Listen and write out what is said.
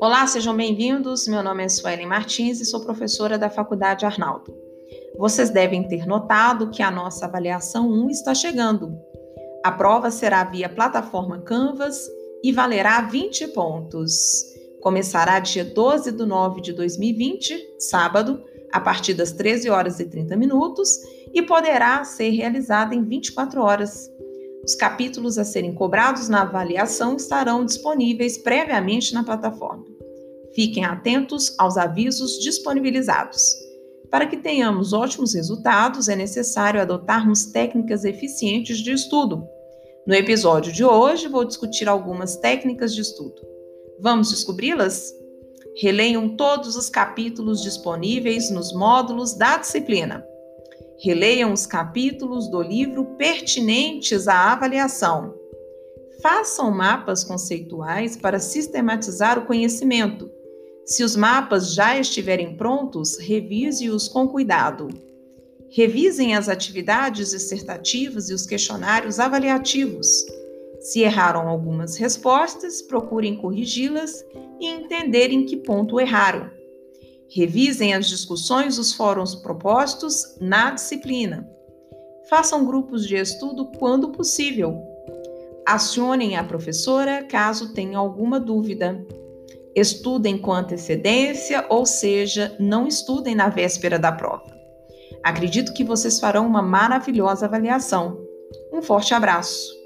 Olá, sejam bem-vindos. Meu nome é Suelen Martins e sou professora da Faculdade Arnaldo. Vocês devem ter notado que a nossa avaliação 1 está chegando. A prova será via plataforma Canvas e valerá 20 pontos. Começará dia 12 de 9 de 2020, sábado, a partir das 13 horas e 30 minutos e poderá ser realizada em 24 horas. Os capítulos a serem cobrados na avaliação estarão disponíveis previamente na plataforma. Fiquem atentos aos avisos disponibilizados. Para que tenhamos ótimos resultados, é necessário adotarmos técnicas eficientes de estudo. No episódio de hoje, vou discutir algumas técnicas de estudo. Vamos descobri-las? Releiam todos os capítulos disponíveis nos módulos da disciplina. Releiam os capítulos do livro pertinentes à avaliação. Façam mapas conceituais para sistematizar o conhecimento. Se os mapas já estiverem prontos, revise-os com cuidado. Revisem as atividades dissertativas e os questionários avaliativos. Se erraram algumas respostas, procurem corrigi-las e entender em que ponto erraram. Revisem as discussões dos fóruns propostos na disciplina. Façam grupos de estudo quando possível. Acionem a professora caso tenha alguma dúvida. Estudem com antecedência, ou seja, não estudem na véspera da prova. Acredito que vocês farão uma maravilhosa avaliação. Um forte abraço!